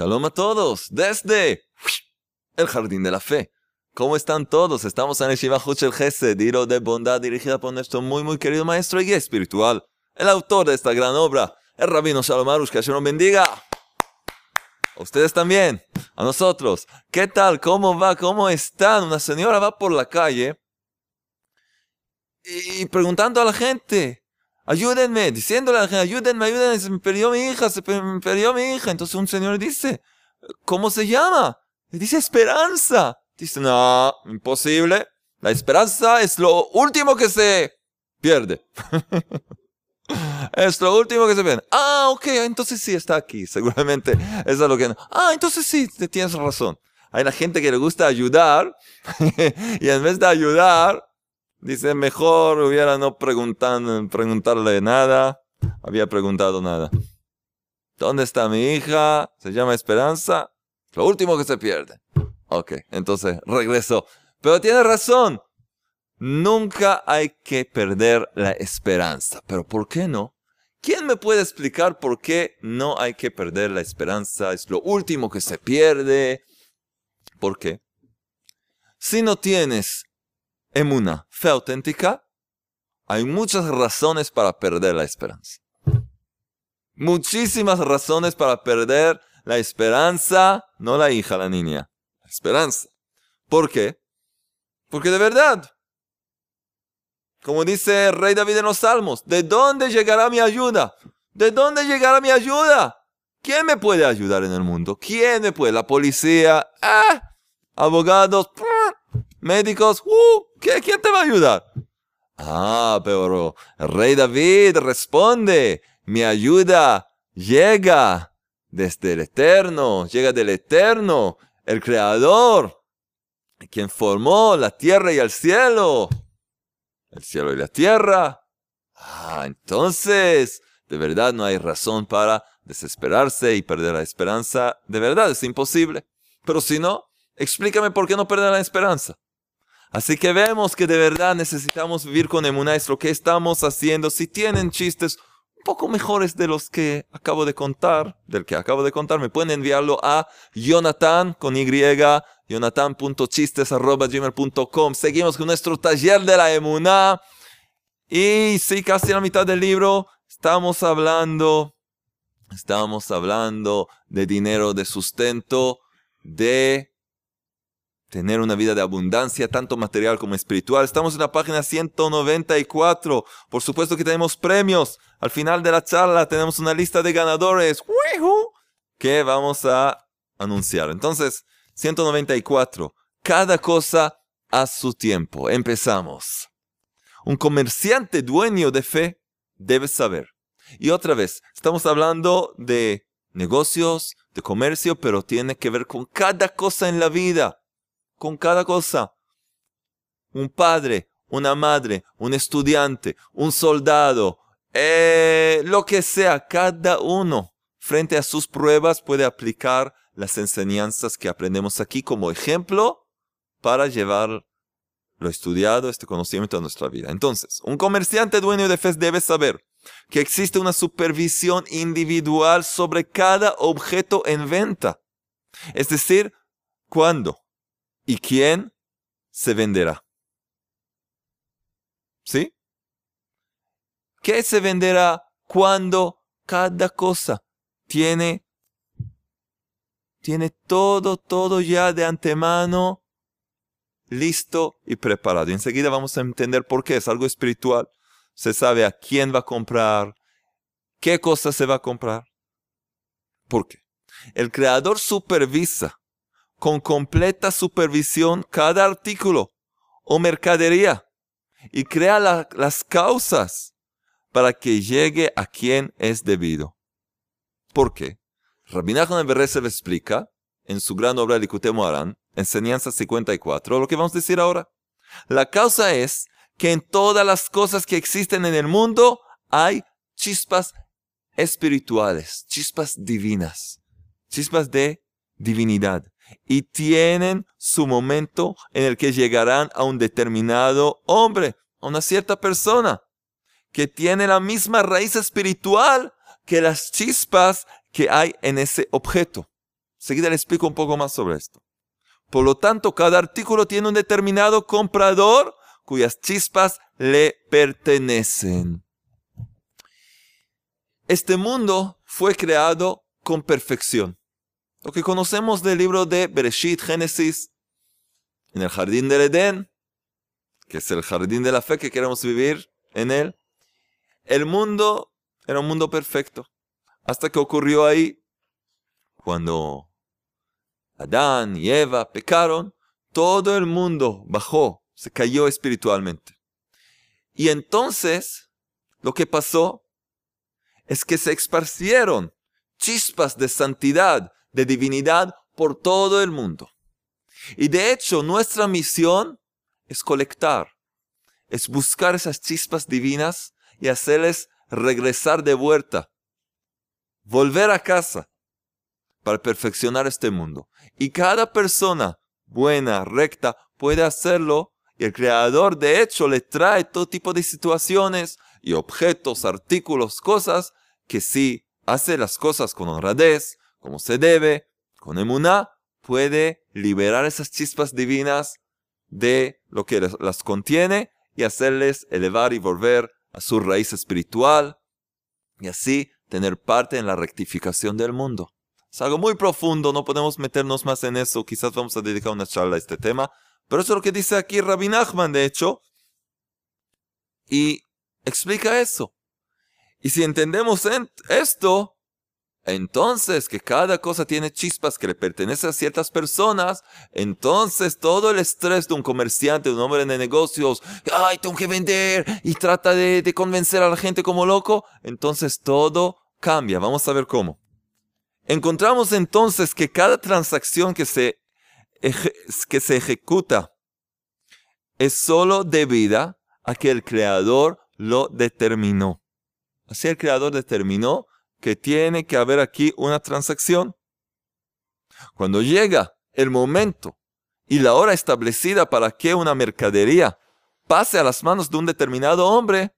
Shalom a todos desde el Jardín de la Fe. ¿Cómo están todos? Estamos en el Shiva el Gesed, Diro de bondad dirigida por nuestro muy muy querido maestro y espiritual, el autor de esta gran obra, el Rabino Shalom Arush, que nos bendiga. A ustedes también, a nosotros. ¿Qué tal? ¿Cómo va? ¿Cómo están? Una señora va por la calle y preguntando a la gente, ayúdenme, diciéndole a la gente, ayúdenme, ayúdenme, se me perdió mi hija, se me perdió mi hija. Entonces un señor dice, ¿cómo se llama? Le dice Esperanza. Dice, no, imposible. La esperanza es lo último que se pierde. es lo último que se pierde. Ah, ok, entonces sí está aquí. Seguramente eso es lo que. Ah, entonces sí, tienes razón. Hay la gente que le gusta ayudar y en vez de ayudar, Dice, mejor hubiera no preguntarle nada. Había preguntado nada. ¿Dónde está mi hija? Se llama Esperanza. Lo último que se pierde. Ok, entonces regresó. Pero tiene razón. Nunca hay que perder la esperanza. Pero ¿por qué no? ¿Quién me puede explicar por qué no hay que perder la esperanza? Es lo último que se pierde. ¿Por qué? Si no tienes emuna, fe auténtica, hay muchas razones para perder la esperanza. Muchísimas razones para perder la esperanza, no la hija, la niña, la esperanza. ¿Por qué? Porque de verdad, como dice el rey David en los Salmos, ¿de dónde llegará mi ayuda? ¿De dónde llegará mi ayuda? ¿Quién me puede ayudar en el mundo? ¿Quién me puede? La policía, ah, abogados, médicos, uh, ¿quién te va a ayudar? Ah, pero rey David responde, mi ayuda llega desde el eterno, llega del eterno, el creador, quien formó la tierra y el cielo, el cielo y la tierra. Ah, entonces, de verdad no hay razón para desesperarse y perder la esperanza. De verdad es imposible. Pero si no, explícame por qué no perder la esperanza. Así que vemos que de verdad necesitamos vivir con emuná, es lo que estamos haciendo. Si tienen chistes un poco mejores de los que acabo de contar, del que acabo de contar, me pueden enviarlo a Jonathan con Y, jonathan.chistes.gmail.com. Seguimos con nuestro taller de la emuná. Y sí, casi la mitad del libro estamos hablando, estamos hablando de dinero, de sustento, de tener una vida de abundancia, tanto material como espiritual. Estamos en la página 194. Por supuesto que tenemos premios. Al final de la charla tenemos una lista de ganadores que vamos a anunciar. Entonces, 194. Cada cosa a su tiempo. Empezamos. Un comerciante dueño de fe debe saber. Y otra vez, estamos hablando de negocios, de comercio, pero tiene que ver con cada cosa en la vida con cada cosa. Un padre, una madre, un estudiante, un soldado, eh, lo que sea, cada uno frente a sus pruebas puede aplicar las enseñanzas que aprendemos aquí como ejemplo para llevar lo estudiado, este conocimiento a nuestra vida. Entonces, un comerciante dueño de fe debe saber que existe una supervisión individual sobre cada objeto en venta. Es decir, cuando y quién se venderá. ¿Sí? ¿Qué se venderá cuando cada cosa tiene, tiene todo, todo ya de antemano listo y preparado? Enseguida vamos a entender por qué. Es algo espiritual. Se sabe a quién va a comprar, qué cosa se va a comprar. ¿Por qué? El creador supervisa con completa supervisión cada artículo o mercadería y crea las causas para que llegue a quien es debido. ¿Por qué? Rabbi Nachman le explica en su gran obra Likutei Moharan, Enseñanza 54, lo que vamos a decir ahora. La causa es que en todas las cosas que existen en el mundo hay chispas espirituales, chispas divinas, chispas de divinidad y tienen su momento en el que llegarán a un determinado hombre, a una cierta persona, que tiene la misma raíz espiritual que las chispas que hay en ese objeto. Seguida le explico un poco más sobre esto. Por lo tanto, cada artículo tiene un determinado comprador cuyas chispas le pertenecen. Este mundo fue creado con perfección. Lo que conocemos del libro de Bereshit, Génesis, en el jardín del Edén, que es el jardín de la fe que queremos vivir en él, el mundo era un mundo perfecto. Hasta que ocurrió ahí, cuando Adán y Eva pecaron, todo el mundo bajó, se cayó espiritualmente. Y entonces, lo que pasó es que se esparcieron chispas de santidad, de divinidad por todo el mundo. Y de hecho, nuestra misión es colectar, es buscar esas chispas divinas y hacerles regresar de vuelta, volver a casa para perfeccionar este mundo. Y cada persona buena, recta, puede hacerlo. Y el creador, de hecho, le trae todo tipo de situaciones y objetos, artículos, cosas que si hace las cosas con honradez, como se debe, con emuná, puede liberar esas chispas divinas de lo que las contiene y hacerles elevar y volver a su raíz espiritual y así tener parte en la rectificación del mundo. Es algo muy profundo, no podemos meternos más en eso, quizás vamos a dedicar una charla a este tema, pero eso es lo que dice aquí Rabbi Nachman, de hecho, y explica eso. Y si entendemos esto, entonces que cada cosa tiene chispas que le pertenecen a ciertas personas, entonces todo el estrés de un comerciante, de un hombre de negocios, ay, tengo que vender y trata de, convencer a la gente como loco, entonces todo cambia. Vamos a ver cómo. Encontramos entonces que cada transacción que se, que se ejecuta es solo debida a que el creador lo determinó. Así el creador determinó que tiene que haber aquí una transacción. Cuando llega el momento y la hora establecida para que una mercadería pase a las manos de un determinado hombre,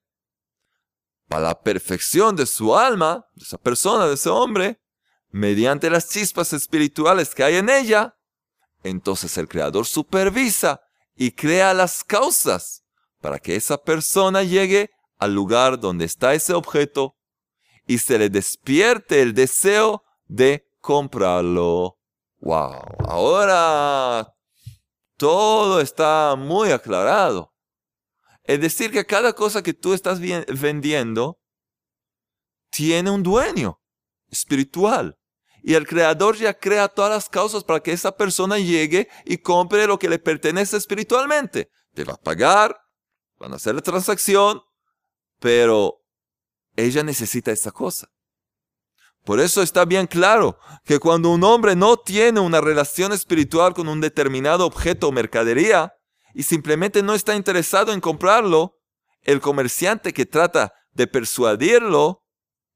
para la perfección de su alma, de esa persona, de ese hombre, mediante las chispas espirituales que hay en ella, entonces el Creador supervisa y crea las causas para que esa persona llegue al lugar donde está ese objeto y se le despierte el deseo de comprarlo. ¡Wow! Ahora todo está muy aclarado. Es decir, que cada cosa que tú estás vendiendo tiene un dueño espiritual. Y el creador ya crea todas las causas para que esa persona llegue y compre lo que le pertenece espiritualmente. Te va a pagar, van a hacer la transacción, pero ella necesita esa cosa. Por eso está bien claro que cuando un hombre no tiene una relación espiritual con un determinado objeto o mercadería y simplemente no está interesado en comprarlo, el comerciante que trata de persuadirlo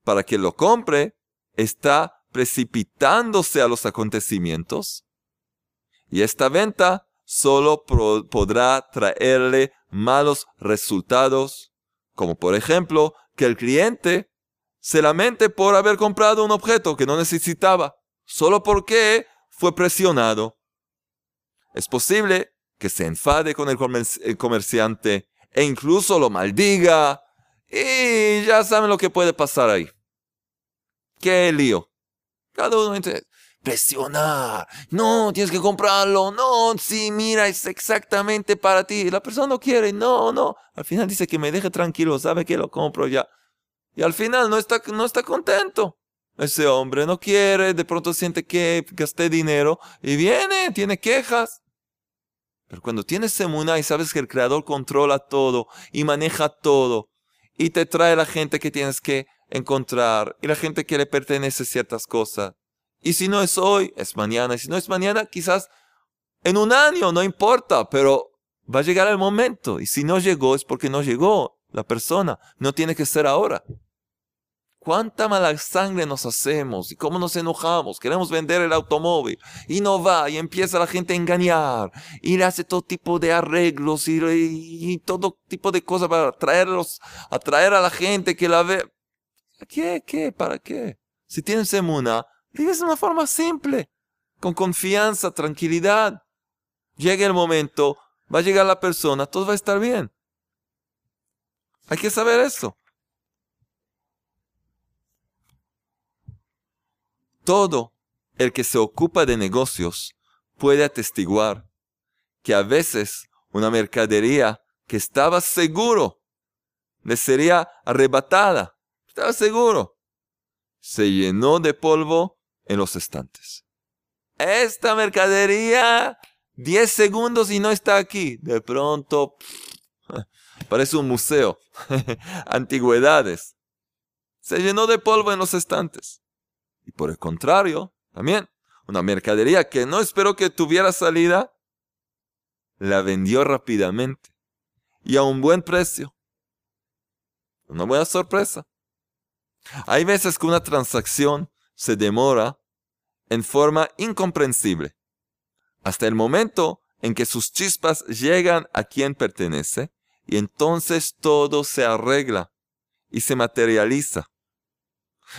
para que lo compre está precipitándose a los acontecimientos. Y esta venta solo podrá traerle malos resultados, como por ejemplo que el cliente se lamente por haber comprado un objeto que no necesitaba, solo porque fue presionado. Es posible que se enfade con el, comerciante e incluso lo maldiga. Y ya saben lo que puede pasar ahí. ¡Qué lío! Cada uno presionar. No, tienes que comprarlo. No, sí, mira, es exactamente para ti. La persona no quiere. No, no. Al final dice que me deje tranquilo, sabe que lo compro ya. Y al final no está, no está contento. Ese hombre no quiere, de pronto siente que gasté dinero y viene, tiene quejas. Pero cuando tienes semuna y sabes que el creador controla todo y maneja todo y te trae la gente que tienes que encontrar y la gente que le pertenece ciertas cosas. Y si no es hoy, es mañana. Y si no es mañana, quizás en un año, no importa, pero va a llegar el momento. Y si no llegó, es porque no llegó la persona. No tiene que ser ahora. ¿Cuánta mala sangre nos hacemos y cómo nos enojamos? Queremos vender el automóvil y no va y empieza la gente a engañar y le hace todo tipo de arreglos y, todo tipo de cosas para traerlos, atraer a la gente que la ve. ¿Qué? ¿Qué? ¿Para qué? Si tienes emuna, vives de una forma simple. con confianza, tranquilidad. Llegue el momento, va a llegar la persona, todo va a estar bien. Hay que saber eso. Todo el que se ocupa de negocios puede atestiguar que a veces una mercadería que estaba seguro le sería arrebatada, estaba seguro, se llenó de polvo en los estantes. Esta mercadería, 10 segundos y no está aquí. De pronto, parece un museo. Antigüedades. Se llenó de polvo en los estantes. Y por el contrario, también, una mercadería que no esperó que tuviera salida, la vendió rápidamente y a un buen precio. Una buena sorpresa. Hay veces que una transacción se demora en forma incomprensible, hasta el momento en que sus chispas llegan a quien pertenece, y entonces todo se arregla y se materializa.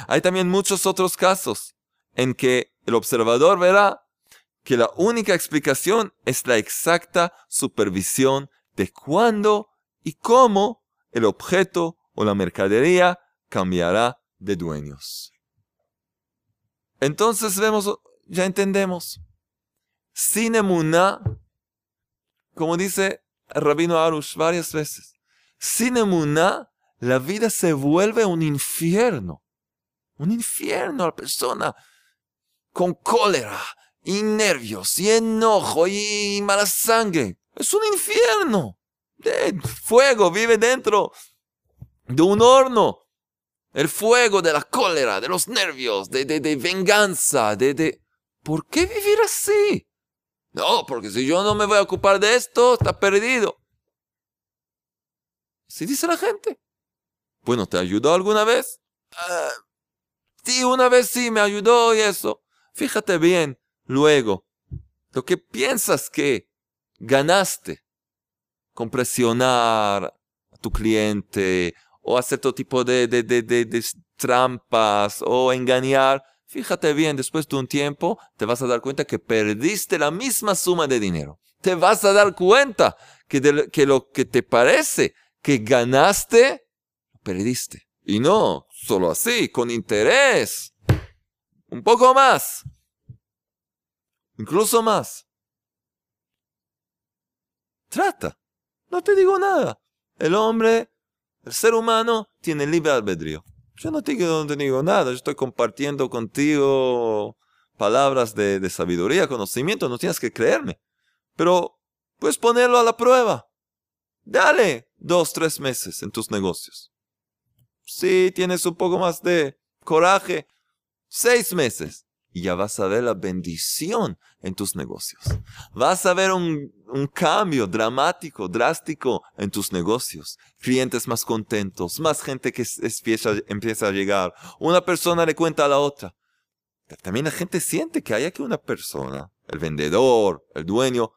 Hay también muchos otros casos en que el observador verá que la única explicación es la exacta supervisión de cuándo y cómo el objeto o la mercadería cambiará de dueños. Entonces vemos, ya entendemos. Sin emuná, como dice el rabino Arush varias veces, sin emuná, la vida se vuelve un infierno. Un infierno a la persona con cólera y nervios y enojo y mala sangre. Es un infierno. De fuego vive dentro de un horno. El fuego de la cólera, de los nervios, de, de, de venganza, de, de... ¿Por qué vivir así? No, porque si yo no me voy a ocupar de esto, está perdido. Así dice la gente. Bueno, ¿te ayudó alguna vez? Ah, sí, una vez sí me ayudó y eso. Fíjate bien, luego, lo que piensas que ganaste con presionar a tu cliente o hacer todo tipo de, de, trampas o engañar, fíjate bien, después de un tiempo te vas a dar cuenta que perdiste la misma suma de dinero. Te vas a dar cuenta que, que lo que te parece que ganaste, perdiste. Y no solo así, con interés. Un poco más. Incluso más. Trata. No te digo nada. El hombre el ser humano tiene libre albedrío. Yo no te, digo nada, yo estoy compartiendo contigo palabras de, de sabiduría, conocimiento, no tienes que creerme. Pero puedes ponerlo a la prueba. Dale dos, tres meses en tus negocios. Si tienes un poco más de coraje, seis meses y ya vas a ver la bendición en tus negocios. Vas a ver un, cambio dramático, drástico en tus negocios. Clientes más contentos, más gente que empieza, empieza a llegar. Una persona le cuenta a la otra. también la gente siente que hay aquí una persona, el vendedor, el dueño,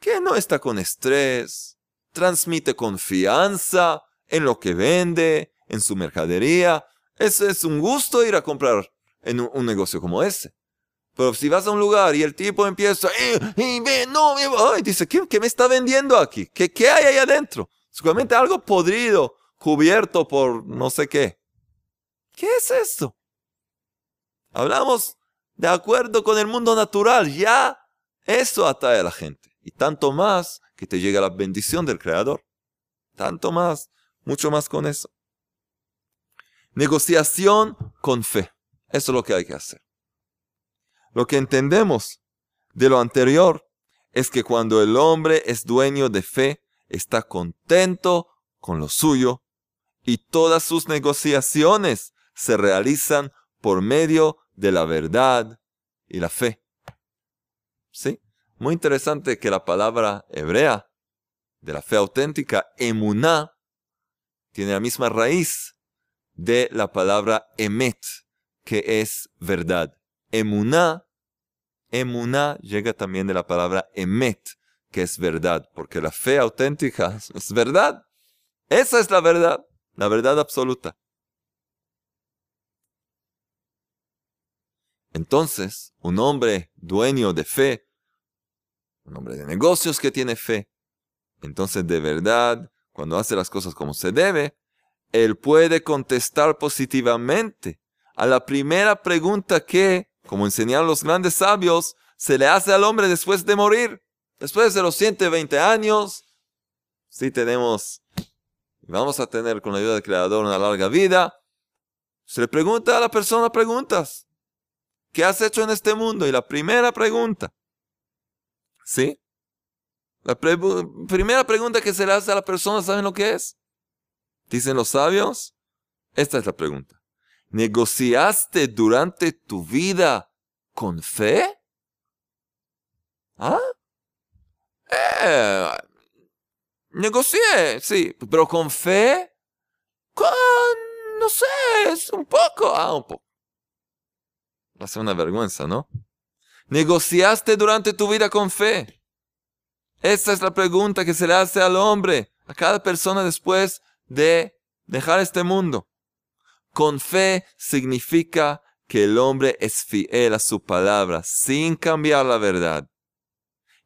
que no está con estrés, transmite confianza en lo que vende, en su mercadería. Eso es un gusto ir a comprar en un, negocio como ese. Pero si vas a un lugar y el tipo empieza, eh, ve, no, y dice, ¿qué, ¿qué, me está vendiendo aquí? ¿Qué, ¿Qué hay ahí adentro? Seguramente algo podrido, cubierto por no sé qué. ¿Qué es esto? Hablamos de acuerdo con el mundo natural, ya eso atrae a la gente. Y tanto más que te llega la bendición del Creador. Tanto más, mucho más con eso. Negociación con fe. Eso es lo que hay que hacer. Lo que entendemos de lo anterior es que cuando el hombre es dueño de fe, está contento con lo suyo y todas sus negociaciones se realizan por medio de la verdad y la fe. ¿Sí? Muy interesante que la palabra hebrea de la fe auténtica, emuná, tiene la misma raíz de la palabra emet, que es verdad. Emuná, emuná llega también de la palabra emet, que es verdad, porque la fe auténtica es verdad. Esa es la verdad, la verdad absoluta. Entonces, un hombre dueño de fe, un hombre de negocios que tiene fe, entonces de verdad, cuando hace las cosas como se debe, él puede contestar positivamente a la primera pregunta que, como enseñaron los grandes sabios, se le hace al hombre después de morir. Después de los 120 años, si tenemos, vamos a tener con la ayuda del Creador una larga vida, se le pregunta a la persona preguntas. ¿Qué has hecho en este mundo? Y la primera pregunta, ¿sí? La primera pregunta que se le hace a la persona, ¿saben lo que es? Dicen los sabios. Esta es la pregunta. ¿Negociaste durante tu vida con fe? ¿Ah? Eh, negocié, sí, pero con fe, con, no sé, es un poco, ah, un poco. Va a ser una vergüenza, ¿no? ¿Negociaste durante tu vida con fe? Esta es la pregunta que se le hace al hombre, a cada persona después de dejar este mundo. Con fe significa que el hombre es fiel a su palabra sin cambiar la verdad.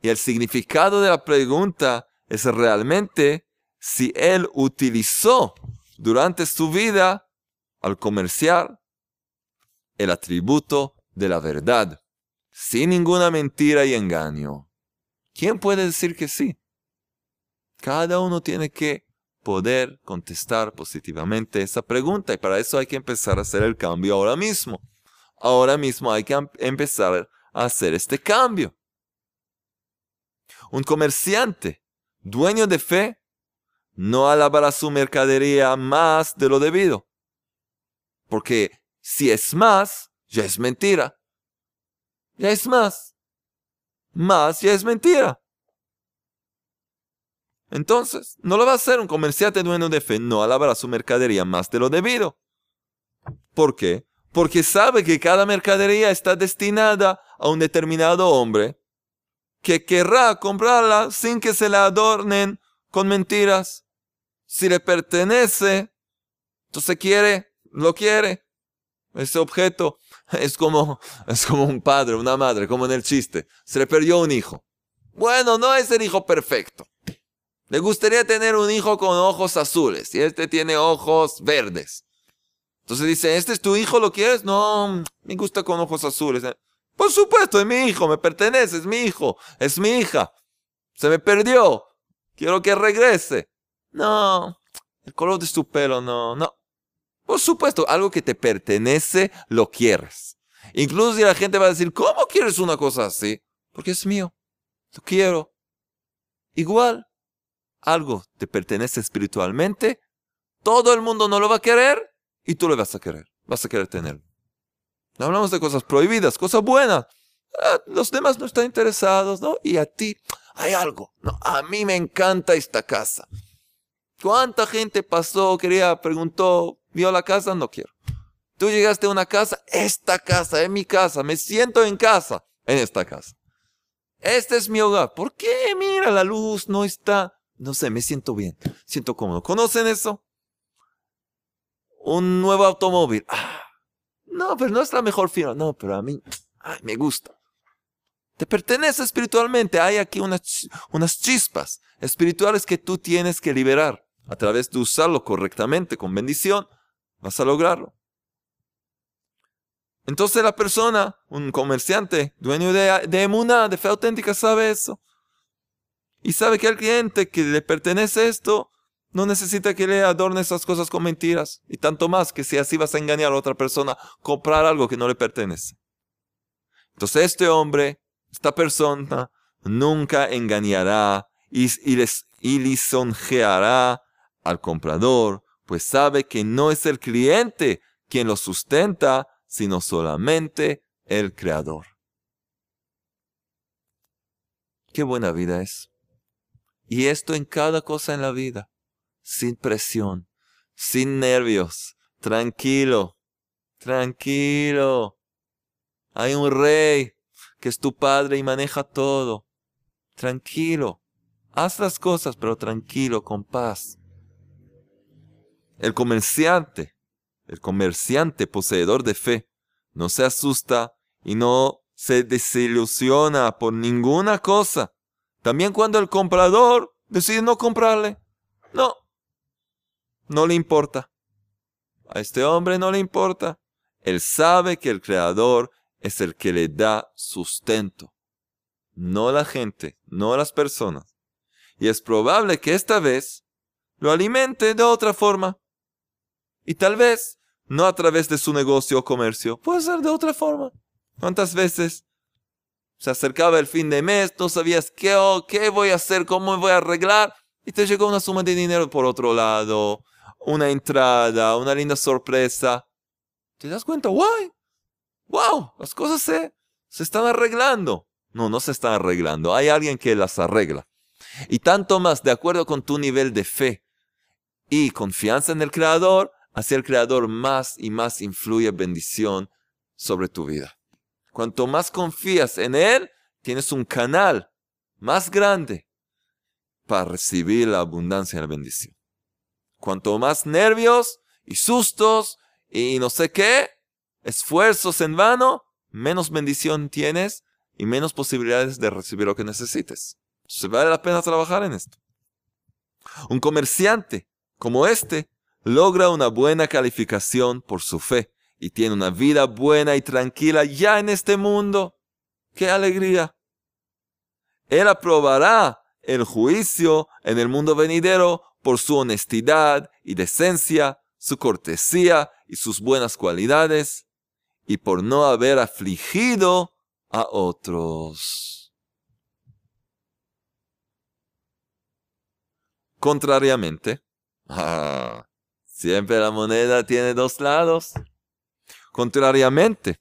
Y el significado de la pregunta es realmente si él utilizó durante su vida al comerciar el atributo de la verdad, sin ninguna mentira y engaño. ¿Quién puede decir que sí? Cada uno tiene que poder contestar positivamente esa pregunta y para eso hay que empezar a hacer el cambio ahora mismo. Ahora mismo hay que empezar a hacer este cambio. Un comerciante, dueño de fe, no alabará su mercadería más de lo debido. Porque si es más, ya es mentira. Ya es más. Más ya es mentira. Entonces, no lo va a hacer un comerciante dueño de fe, no alabará su mercadería más de lo debido. ¿Por qué? Porque sabe que cada mercadería está destinada a un determinado hombre que querrá comprarla sin que se la adornen con mentiras. Si le pertenece, entonces quiere, lo quiere. Ese objeto es como, es como un padre, una madre, como en el chiste. Se le perdió un hijo. Bueno, no es el hijo perfecto. Le gustaría tener un hijo con ojos azules y este tiene ojos verdes. Entonces dice, ¿este es tu hijo? ¿Lo quieres? No, me gusta con ojos azules. Por supuesto, es mi hijo, me pertenece, es mi hijo, es mi hija. Se me perdió. Quiero que regrese. No, el color de su pelo, no, no. Por supuesto, algo que te pertenece, lo quieres. Incluso si la gente va a decir, ¿cómo quieres una cosa así? Porque es mío. Lo quiero. Igual, algo te pertenece espiritualmente, todo el mundo no lo va a querer y tú lo vas a querer. Vas a querer tenerlo. No hablamos de cosas prohibidas, cosas buenas. Ah, los demás no están interesados, ¿no? Y a ti hay algo. No, a mí me encanta esta casa. ¿Cuánta gente pasó, quería, preguntó, vio la casa? No quiero. Tú llegaste a una casa, esta casa es mi casa, me siento en casa en esta casa. Este es mi hogar. ¿Por qué? Mira, la luz no está no sé, me siento bien, siento cómodo. ¿Conocen eso? Un nuevo automóvil. Ah, no, pero no es la mejor firma. No, pero a mí me gusta. Te pertenece espiritualmente. Hay aquí unas, chispas espirituales que tú tienes que liberar. A través de usarlo correctamente, con bendición, vas a lograrlo. Entonces la persona, un comerciante, dueño de, de de fe auténtica, sabe eso. Y sabe que el cliente que le pertenece esto no necesita que le adorne esas cosas con mentiras. Y tanto más que si así vas a engañar a otra persona, comprar algo que no le pertenece. Entonces este hombre, esta persona, nunca engañará y, les, y lisonjeará al comprador, pues sabe que no es el cliente quien lo sustenta, sino solamente el creador. Qué buena vida es. Y esto en cada cosa en la vida, sin presión, sin nervios, tranquilo, tranquilo. Hay un rey que es tu padre y maneja todo. Tranquilo. Haz las cosas, pero tranquilo, con paz. El comerciante, el comerciante poseedor de fe, no se asusta y no se desilusiona por ninguna cosa. También cuando el comprador decide no comprarle. No, no le importa. A este hombre no le importa. Él sabe que el Creador es el que le da sustento. No la gente, no las personas. Y es probable que esta vez lo alimente de otra forma. Y tal vez no a través de su negocio o comercio, puede ser de otra forma. ¿Cuántas veces se acercaba el fin de mes, no sabías qué, oh, qué voy a hacer, cómo voy a arreglar? Y te llegó una suma de dinero por otro lado, una entrada, una linda sorpresa. ¿Te das cuenta? ¡Wow! ¡Wow! Las cosas se, se están arreglando. No, no se están arreglando. Hay alguien que las arregla. Y tanto más, de acuerdo con tu nivel de fe y confianza en el Creador, hacia el Creador más y más influye bendición sobre tu vida. Cuanto más confías en Él, tienes un canal más grande para recibir la abundancia y la bendición. Cuanto más nervios y sustos y no sé qué, esfuerzos en vano, menos bendición tienes y menos posibilidades de recibir lo que necesites. Se vale la pena trabajar en esto. Un comerciante como este logra una buena calificación por su fe y tiene una vida buena y tranquila ya en este mundo. ¡Qué alegría! Él aprobará el juicio en el mundo venidero por su honestidad y decencia, su cortesía y sus buenas cualidades, y por no haber afligido a otros. Contrariamente, ah, siempre la moneda tiene dos lados. Contrariamente,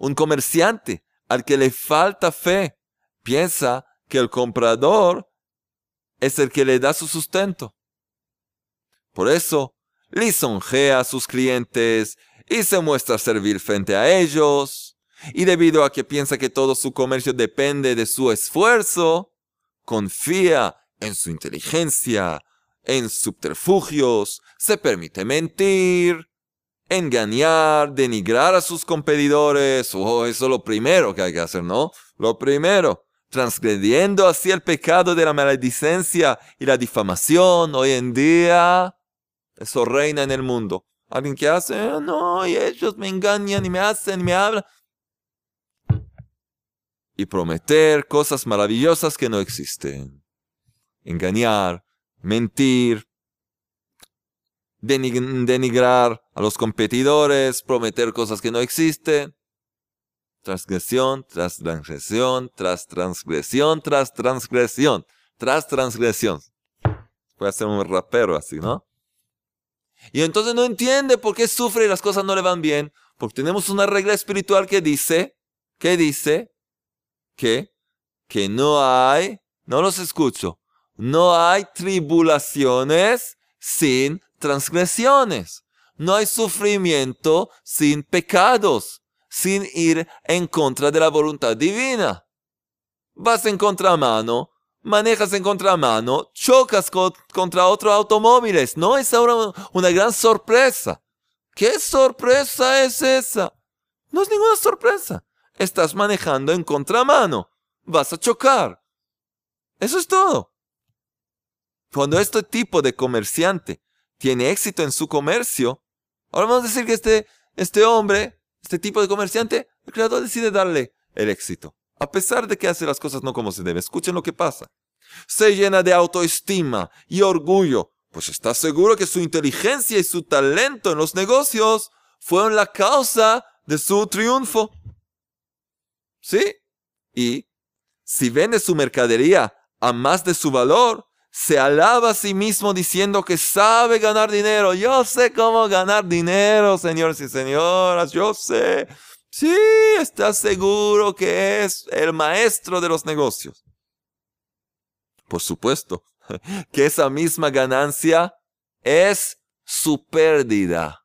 un comerciante al que le falta fe piensa que el comprador es el que le da su sustento. Por eso, lisonjea a sus clientes y se muestra servir frente a ellos. Y debido a que piensa que todo su comercio depende de su esfuerzo, confía en su inteligencia, en subterfugios, se permite mentir, engañar, denigrar a sus competidores. Eso es lo primero que hay que hacer, ¿no? Lo primero transgrediendo así el pecado de la maledicencia y la difamación. Hoy en día, eso reina en el mundo. Alguien que hace, ah, no, y ellos me engañan y me hacen y me hablan. Y prometer cosas maravillosas que no existen. Engañar, mentir, denigrar a los competidores, prometer cosas que no existen transgresión tras transgresión, tras transgresión, tras transgresión, tras transgresión. Puede ser un rapero así, ¿no? Y entonces no entiende por qué sufre y las cosas no le van bien. Porque tenemos una regla espiritual que dice, que dice, que, que no hay, no los escucho, no hay tribulaciones sin transgresiones. No hay sufrimiento sin pecados sin ir en contra de la voluntad divina. Vas en contramano, manejas en contramano, chocas contra otros automóviles. No es una gran sorpresa. ¿Qué sorpresa es esa? No es ninguna sorpresa. Estás manejando en contramano. Vas a chocar. Eso es todo. Cuando este tipo de comerciante tiene éxito en su comercio, ahora vamos a decir que este, este hombre este tipo de comerciante, el creador decide darle el éxito. A pesar de que hace las cosas no como se debe. Escuchen lo que pasa. Se llena de autoestima y orgullo, pues está seguro que su inteligencia y su talento en los negocios fueron la causa de su triunfo. ¿Sí? Y si vende su mercadería a más de su valor, se alaba a sí mismo diciendo que sabe ganar dinero. Yo sé cómo ganar dinero, señores y señoras, yo sé. Sí, está seguro que es el maestro de los negocios. Por supuesto que esa misma ganancia es su pérdida.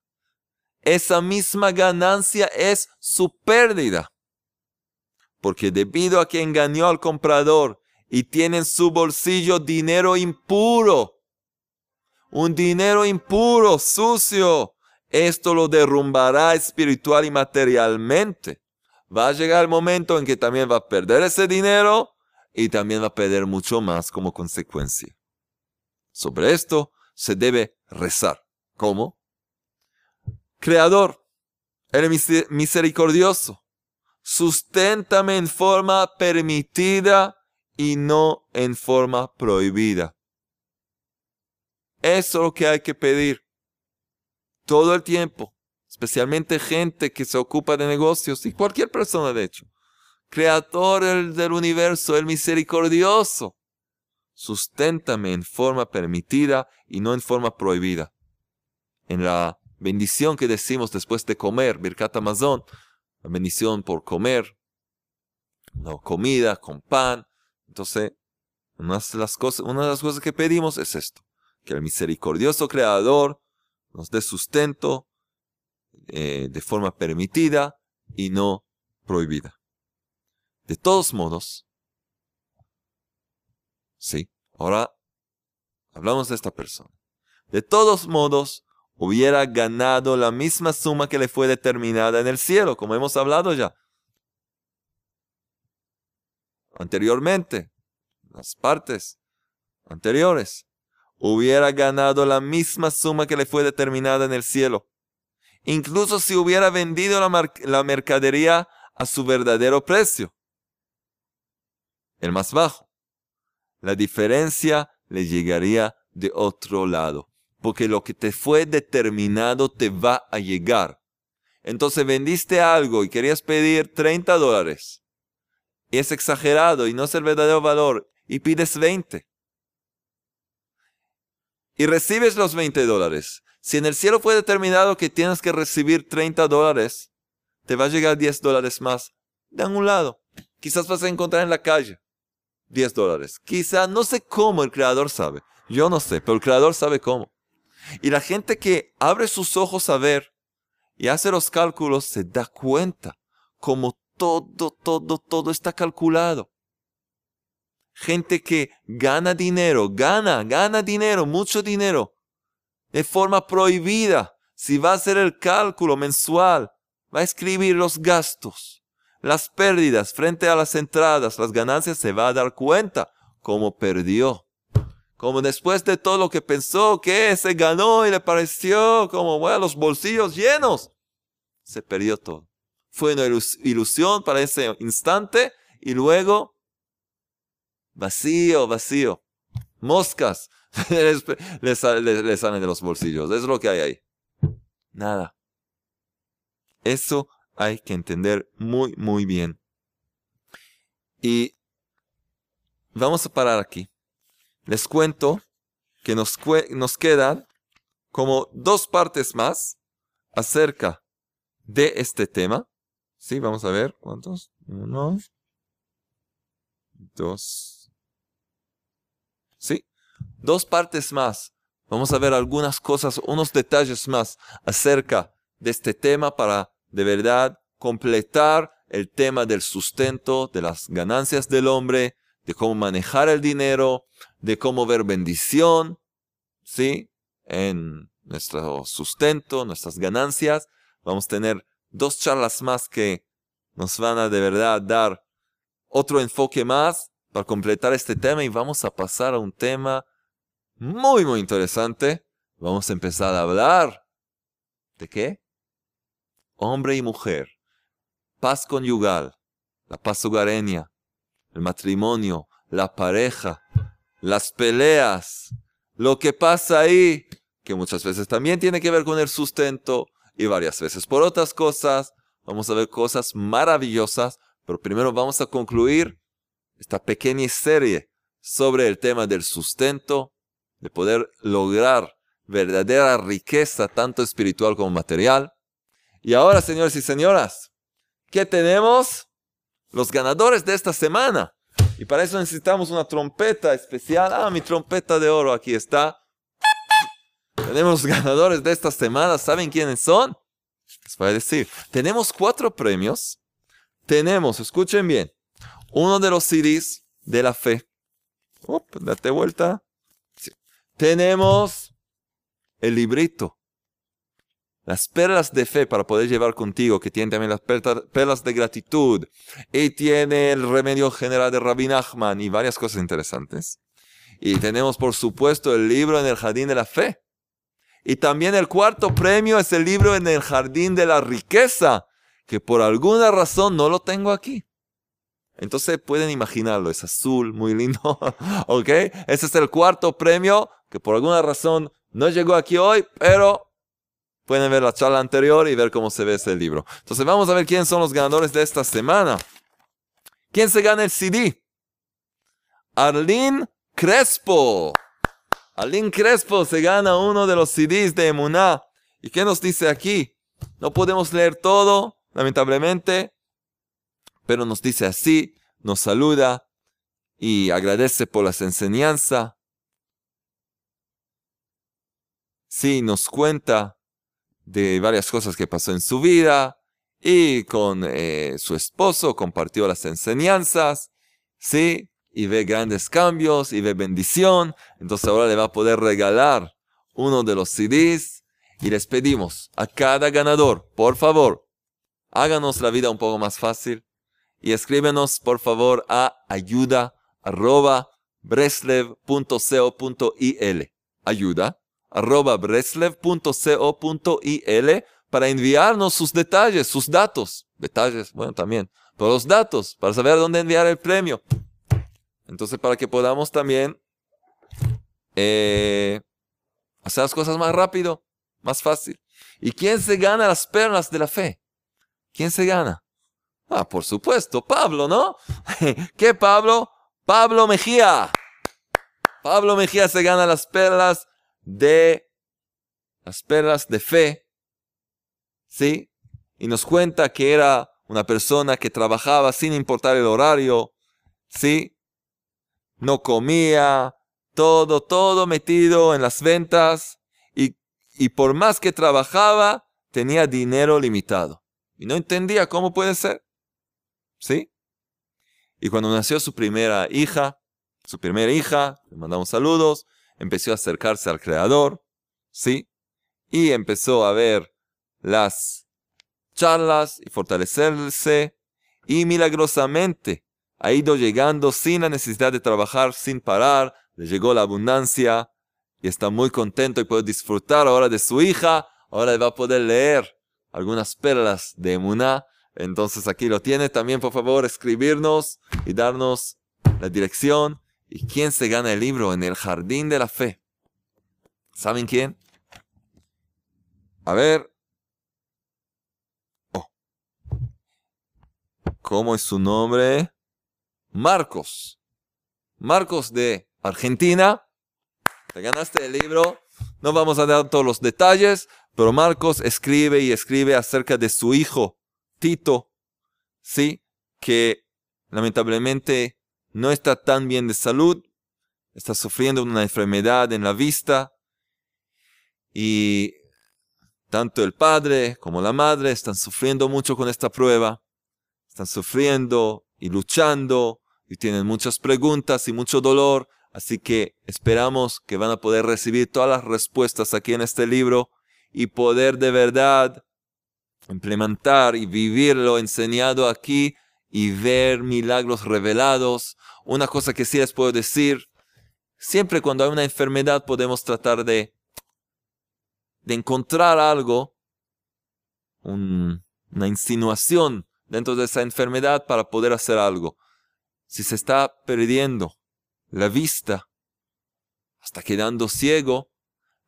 Esa misma ganancia es su pérdida. Porque debido a que engañó al comprador y tiene en su bolsillo dinero impuro. Un dinero impuro, sucio. Esto lo derrumbará espiritual y materialmente. va a llegar el momento en que también va a perder ese dinero y también va a perder mucho más como consecuencia. Sobre esto se debe rezar. ¿Cómo? Creador, eres misericordioso. Susténtame en forma permitida y no en forma prohibida. Eso es lo que hay que pedir. Todo el tiempo. Especialmente gente que se ocupa de negocios y cualquier persona de hecho. Creador del universo, el misericordioso. Susténtame en forma permitida y no en forma prohibida. En la bendición que decimos después de comer, Birkat Amazon, la bendición por comer, no comida con pan. Entonces, una de, las cosas, una de las cosas que pedimos es esto, que el misericordioso Creador nos dé sustento eh, de forma permitida y no prohibida. De todos modos, sí, ahora hablamos de esta persona. De todos modos, hubiera ganado la misma suma que le fue determinada en el cielo, como hemos hablado ya anteriormente, las partes anteriores, hubiera ganado la misma suma que le fue determinada en el cielo. Incluso si hubiera vendido la, mercadería a su verdadero precio, el más bajo. La diferencia le llegaría de otro lado porque lo que te fue determinado te va a llegar. Entonces vendiste algo y querías pedir 30 dólares. Y es exagerado y no es el verdadero valor. Y pides 20. Y recibes los 20 dólares. Si en el cielo fue determinado que tienes que recibir 30 dólares, te va a llegar 10 dólares más de un lado. Quizás vas a encontrar en la calle 10 dólares. Quizás, no sé cómo el creador sabe. Yo no sé, pero el creador sabe cómo. Y la gente que abre sus ojos a ver y hace los cálculos se da cuenta como todo, todo, todo está calculado. Gente que gana dinero, gana, gana dinero, mucho dinero, de forma prohibida. Si va a hacer el cálculo mensual, va a escribir los gastos, las pérdidas frente a las entradas, las ganancias, se va a dar cuenta cómo perdió como después de todo lo que pensó que se ganó y le pareció como, bueno, los bolsillos llenos, se perdió todo. Fue una ilusión para ese instante y luego vacío, vacío. Moscas le, salen de los bolsillos. Es lo que hay ahí. Nada. Eso hay que entender muy, muy bien. Y vamos a parar aquí les cuento que nos, nos quedan como dos partes más acerca de este tema. Sí, vamos a ver cuántos. Uno, dos. Sí, dos partes más. Vamos a ver algunas cosas, unos detalles más acerca de este tema para de verdad completar el tema del sustento, de las ganancias del hombre, de cómo manejar el dinero, de cómo ver bendición, ¿sí? En nuestro sustento, nuestras ganancias. Vamos a tener dos charlas más que nos van a de verdad dar otro enfoque más para completar este tema y vamos a pasar a un tema muy, muy interesante. Vamos a empezar a hablar de qué? Hombre y mujer, paz conyugal, la paz hogareña, el matrimonio, la pareja, las peleas, lo que pasa ahí, que muchas veces también tiene que ver con el sustento y varias veces por otras cosas. Vamos a ver cosas maravillosas, pero primero vamos a concluir esta pequeña serie sobre el tema del sustento, de poder lograr verdadera riqueza, tanto espiritual como material. Y ahora, señores y señoras, ¿qué tenemos? Los ganadores de esta semana. Y para eso necesitamos una trompeta especial. Ah, mi trompeta de oro aquí está. Tenemos ganadores de esta semana. ¿Saben quiénes son? Les voy a decir. Tenemos cuatro premios. Tenemos, escuchen bien, uno de los CDs de la fe. date vuelta. Tenemos el librito. las perlas de fe para poder llevar contigo, que tiene también las perlas de gratitud, y tiene el remedio general de Rabbi Nachman y varias cosas interesantes. Y tenemos, por supuesto, el libro en el jardín de la fe. Y también el cuarto premio es el libro en el jardín de la riqueza, que por alguna razón no lo tengo aquí. Entonces pueden imaginarlo, es azul, muy lindo, ¿ok? Ese es el cuarto premio que por alguna razón no llegó aquí hoy, pero pueden ver la charla anterior y ver cómo se ve ese libro. Entonces vamos a ver quiénes son los ganadores de esta semana. ¿Quién se gana el CD? Arlene Crespo. Arlene Crespo se gana uno de los CDs de Emuná. ¿Y qué nos dice aquí? No podemos leer todo, lamentablemente, pero nos dice así, nos saluda y agradece por las enseñanzas. Sí, nos cuenta de varias cosas que pasó en su vida y con eh, su esposo compartió las enseñanzas, sí, y ve grandes cambios y ve bendición. Entonces ahora le va a poder regalar uno de los CDs y les pedimos a cada ganador, por favor, háganos la vida un poco más fácil y escríbenos por favor a ayuda arroba breslev.co.il. Ayuda arroba breslev.co.il para enviarnos sus detalles, sus datos. Detalles, bueno, también. Todos los datos para saber dónde enviar el premio. Entonces, para que podamos también eh, hacer las cosas más rápido, más fácil. ¿Y quién se gana las perlas de la fe? ¿Quién se gana? Ah, por supuesto, Pablo, ¿no? ¿Qué Pablo? Pablo Mejía. Pablo Mejía se gana las perlas de las perlas de fe. ¿Sí? Y nos cuenta que era una persona que trabajaba sin importar el horario. ¿Sí? No comía, todo, todo metido en las ventas. Y, y por más que trabajaba, tenía dinero limitado. Y no entendía cómo puede ser. ¿Sí? Y cuando nació su primera hija, su primera hija, le mandamos saludos, empezó a acercarse al Creador, ¿sí? Y empezó a ver las charlas y fortalecerse, y milagrosamente ha ido llegando sin la necesidad de trabajar, sin parar, le llegó la abundancia, y está muy contento y puede disfrutar ahora de su hija, ahora va a poder leer algunas perlas de Emuná, entonces aquí lo tiene. También, por favor, escribirnos y darnos la dirección. ¿Y quién se gana el libro en el jardín de la fe? ¿Saben quién? A ver. Oh. ¿Cómo es su nombre? Marcos. Marcos de Argentina. Te ganaste el libro. No vamos a dar todos los detalles, pero Marcos escribe y escribe acerca de su hijo Tito, sí, que lamentablemente no está tan bien de salud, está sufriendo una enfermedad en la vista y tanto el padre como la madre están sufriendo mucho con esta prueba, están sufriendo y luchando y tienen muchas preguntas y mucho dolor, así que esperamos que van a poder recibir todas las respuestas aquí en este libro y poder de verdad implementar y vivir lo enseñado aquí y ver milagros revelados. Una cosa que sí les puedo decir, siempre cuando hay una enfermedad podemos tratar de, de encontrar algo, una insinuación dentro de esa enfermedad para poder hacer algo. Si se está perdiendo la vista, hasta quedando ciego,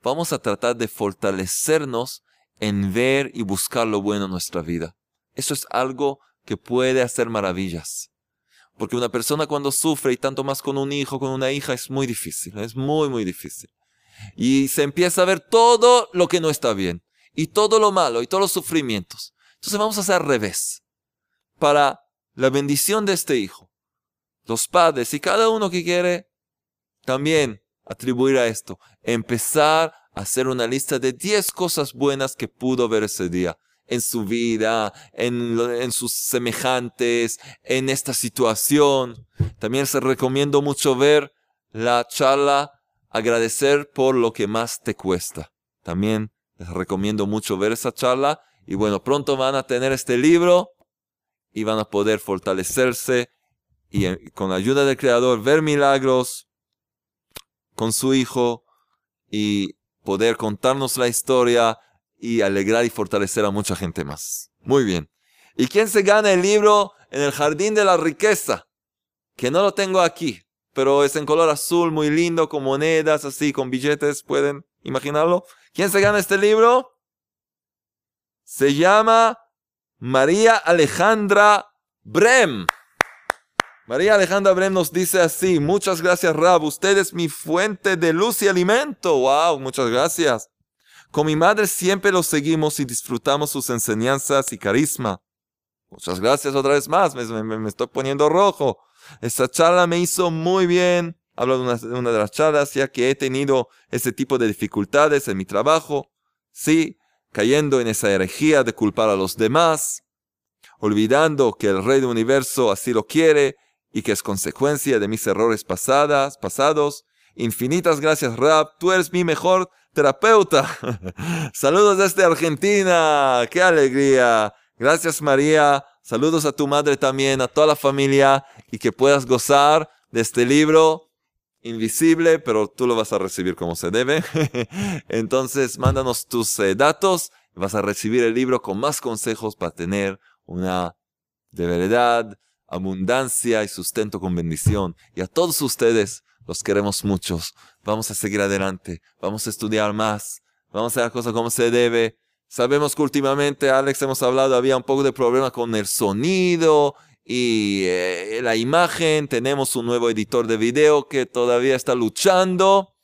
vamos a tratar de fortalecernos en ver y buscar lo bueno en nuestra vida. Eso es algo que puede hacer maravillas. Porque una persona cuando sufre y tanto más con un hijo, con una hija, es muy difícil, es muy, muy difícil. Y se empieza a ver todo lo que no está bien, y todo lo malo, y todos los sufrimientos. Entonces vamos a hacer revés. Para la bendición de este hijo, los padres y cada uno que quiere también atribuir a esto, empezar hacer una lista de 10 cosas buenas que pudo ver ese día en su vida, en, sus semejantes, en esta situación. También se recomiendo mucho ver la charla Agradecer por lo que más te cuesta. También Les recomiendo mucho ver esa charla. Y bueno, pronto van a tener este libro y van a poder fortalecerse y eh, con la ayuda del Creador ver milagros con su Hijo y poder contarnos la historia y alegrar y fortalecer a mucha gente más. Muy bien. ¿Y quién se gana el libro en el Jardín de la Riqueza? Que no lo tengo aquí, pero es en color azul, muy lindo, con monedas, así, con billetes, ¿pueden imaginarlo? ¿Quién se gana este libro? Se llama María Alejandra Brem. María Alejandra Brem nos dice así, muchas gracias Rab, usted es mi fuente de luz y alimento. Wow, muchas gracias. Con mi madre siempre lo seguimos y disfrutamos sus enseñanzas y carisma. Muchas gracias otra vez más, me, estoy poniendo rojo. Esta charla me hizo muy bien. Hablo de una, de una, de las charlas ya que he tenido ese tipo de dificultades en mi trabajo. Sí, cayendo en esa herejía de culpar a los demás, olvidando que el Rey del Universo así lo quiere y que es consecuencia de mis errores pasadas, pasados. Infinitas gracias, Rap. Tú eres mi mejor terapeuta. Saludos desde Argentina. ¡Qué alegría! Gracias, María. Saludos a tu madre también, a toda la familia y que puedas gozar de este libro invisible, pero tú lo vas a recibir como se debe. Entonces, mándanos tus eh, datos. Vas a recibir el libro con más consejos para tener una de verdad abundancia y sustento con bendición. Y a todos ustedes los queremos muchos. Vamos a seguir adelante. Vamos a estudiar más. Vamos a hacer las cosas como se debe. Sabemos que últimamente, Alex, hemos hablado, había un poco de problema con el sonido y eh, la imagen. Tenemos un nuevo editor de video que todavía está luchando.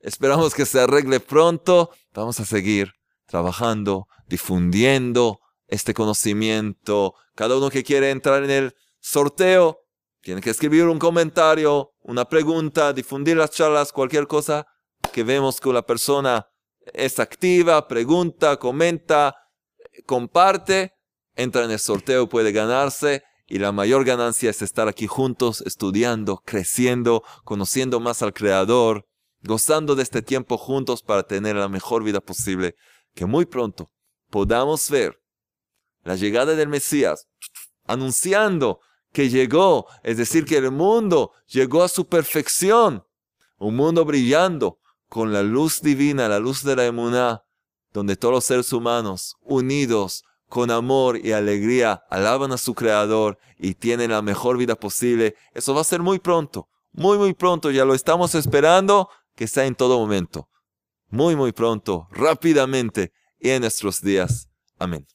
Esperamos que se arregle pronto. Vamos a seguir trabajando, difundiendo este conocimiento. Cada uno que quiere entrar en el sorteo tiene que escribir un comentario, una pregunta, difundir las charlas, cualquier cosa que vemos que la persona es activa, pregunta, comenta, comparte, entra en el sorteo, puede ganarse y la mayor ganancia es estar aquí juntos, estudiando, creciendo, conociendo más al Creador, gozando de este tiempo juntos para tener la mejor vida posible. Que muy pronto podamos ver la llegada del Mesías, anunciando que llegó, es decir, que el mundo llegó a su perfección. Un mundo brillando con la luz divina, la luz de la emuná, donde todos los seres humanos, unidos, con amor y alegría alaban a su Creador y tienen la mejor vida posible. Eso va a ser muy pronto, muy, muy pronto. Ya lo estamos esperando que sea en todo momento. Muy, muy pronto, rápidamente y en nuestros días. Amén.